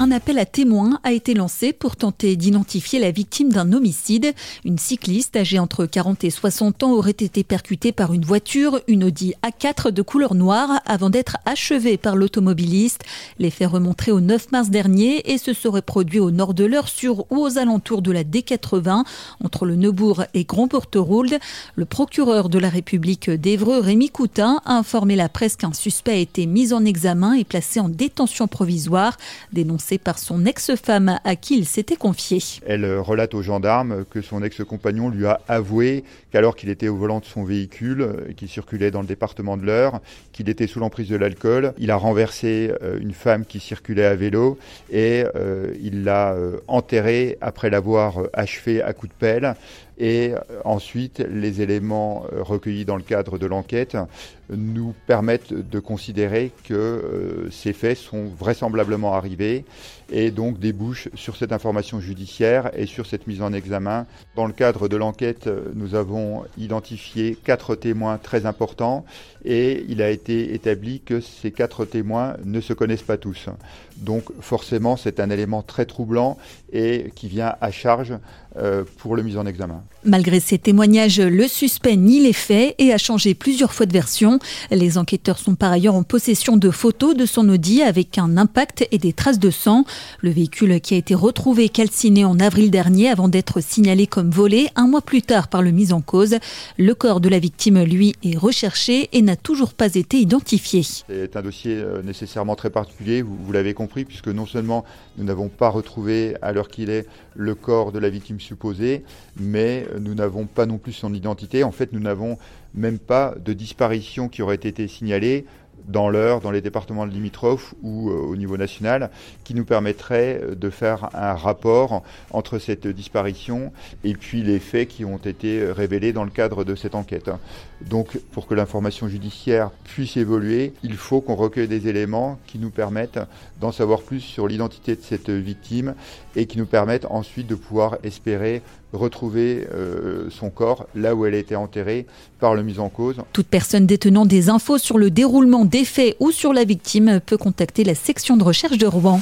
Un appel à témoins a été lancé pour tenter d'identifier la victime d'un homicide. Une cycliste âgée entre 40 et 60 ans aurait été percutée par une voiture, une Audi A4 de couleur noire, avant d'être achevée par l'automobiliste. Les faits remonteraient au 9 mars dernier et se seraient produits au nord de l'heure sur ou aux alentours de la D80, entre le Neubourg et grand Porterould. Le procureur de la République d'Evreux, Rémi Coutin, a informé la presse qu'un suspect a été mis en examen et placé en détention provisoire, par son ex-femme à qui il s'était confié. Elle relate aux gendarmes que son ex-compagnon lui a avoué qu'alors qu'il était au volant de son véhicule, qu'il circulait dans le département de l'Eure, qu'il était sous l'emprise de l'alcool, il a renversé euh, une femme qui circulait à vélo et euh, il l'a euh, enterrée après l'avoir achevé à coups de pelle. Et ensuite, les éléments recueillis dans le cadre de l'enquête nous permettent de considérer que ces faits sont vraisemblablement arrivés et donc débouchent sur cette information judiciaire et sur cette mise en examen. Dans le cadre de l'enquête, nous avons identifié quatre témoins très importants et il a été établi que ces quatre témoins ne se connaissent pas tous. Donc forcément, c'est un élément très troublant et qui vient à charge euh, pour le mise en examen. Malgré ces témoignages, le suspect nie les faits et a changé plusieurs fois de version. Les enquêteurs sont par ailleurs en possession de photos de son Audi avec un impact et des traces de sang. Le véhicule qui a été retrouvé calciné en avril dernier avant d'être signalé comme volé un mois plus tard par le mis en cause. Le corps de la victime, lui, est recherché et n'a toujours pas été identifié. C'est un dossier euh, nécessairement très particulier, vous, vous l'avez compris, puisque non seulement nous n'avons pas retrouvé à l'heure qu'il est le corps de la victime supposée, mais nous n'avons pas non plus son identité. En fait, nous n'avons même pas de disparition qui aurait été signalée dans l'heure, dans les départements limitrophes ou euh, au niveau national, qui nous permettrait euh, de faire un rapport entre cette disparition et puis les faits qui ont été euh, révélés dans le cadre de cette enquête. Donc, pour que l'information judiciaire puisse évoluer, il faut qu'on recueille des éléments qui nous permettent d'en savoir plus sur l'identité de cette victime et qui nous permettent ensuite de pouvoir espérer retrouver son corps là où elle a été enterrée par le mise en cause. Toute personne détenant des infos sur le déroulement des faits ou sur la victime peut contacter la section de recherche de Rouen.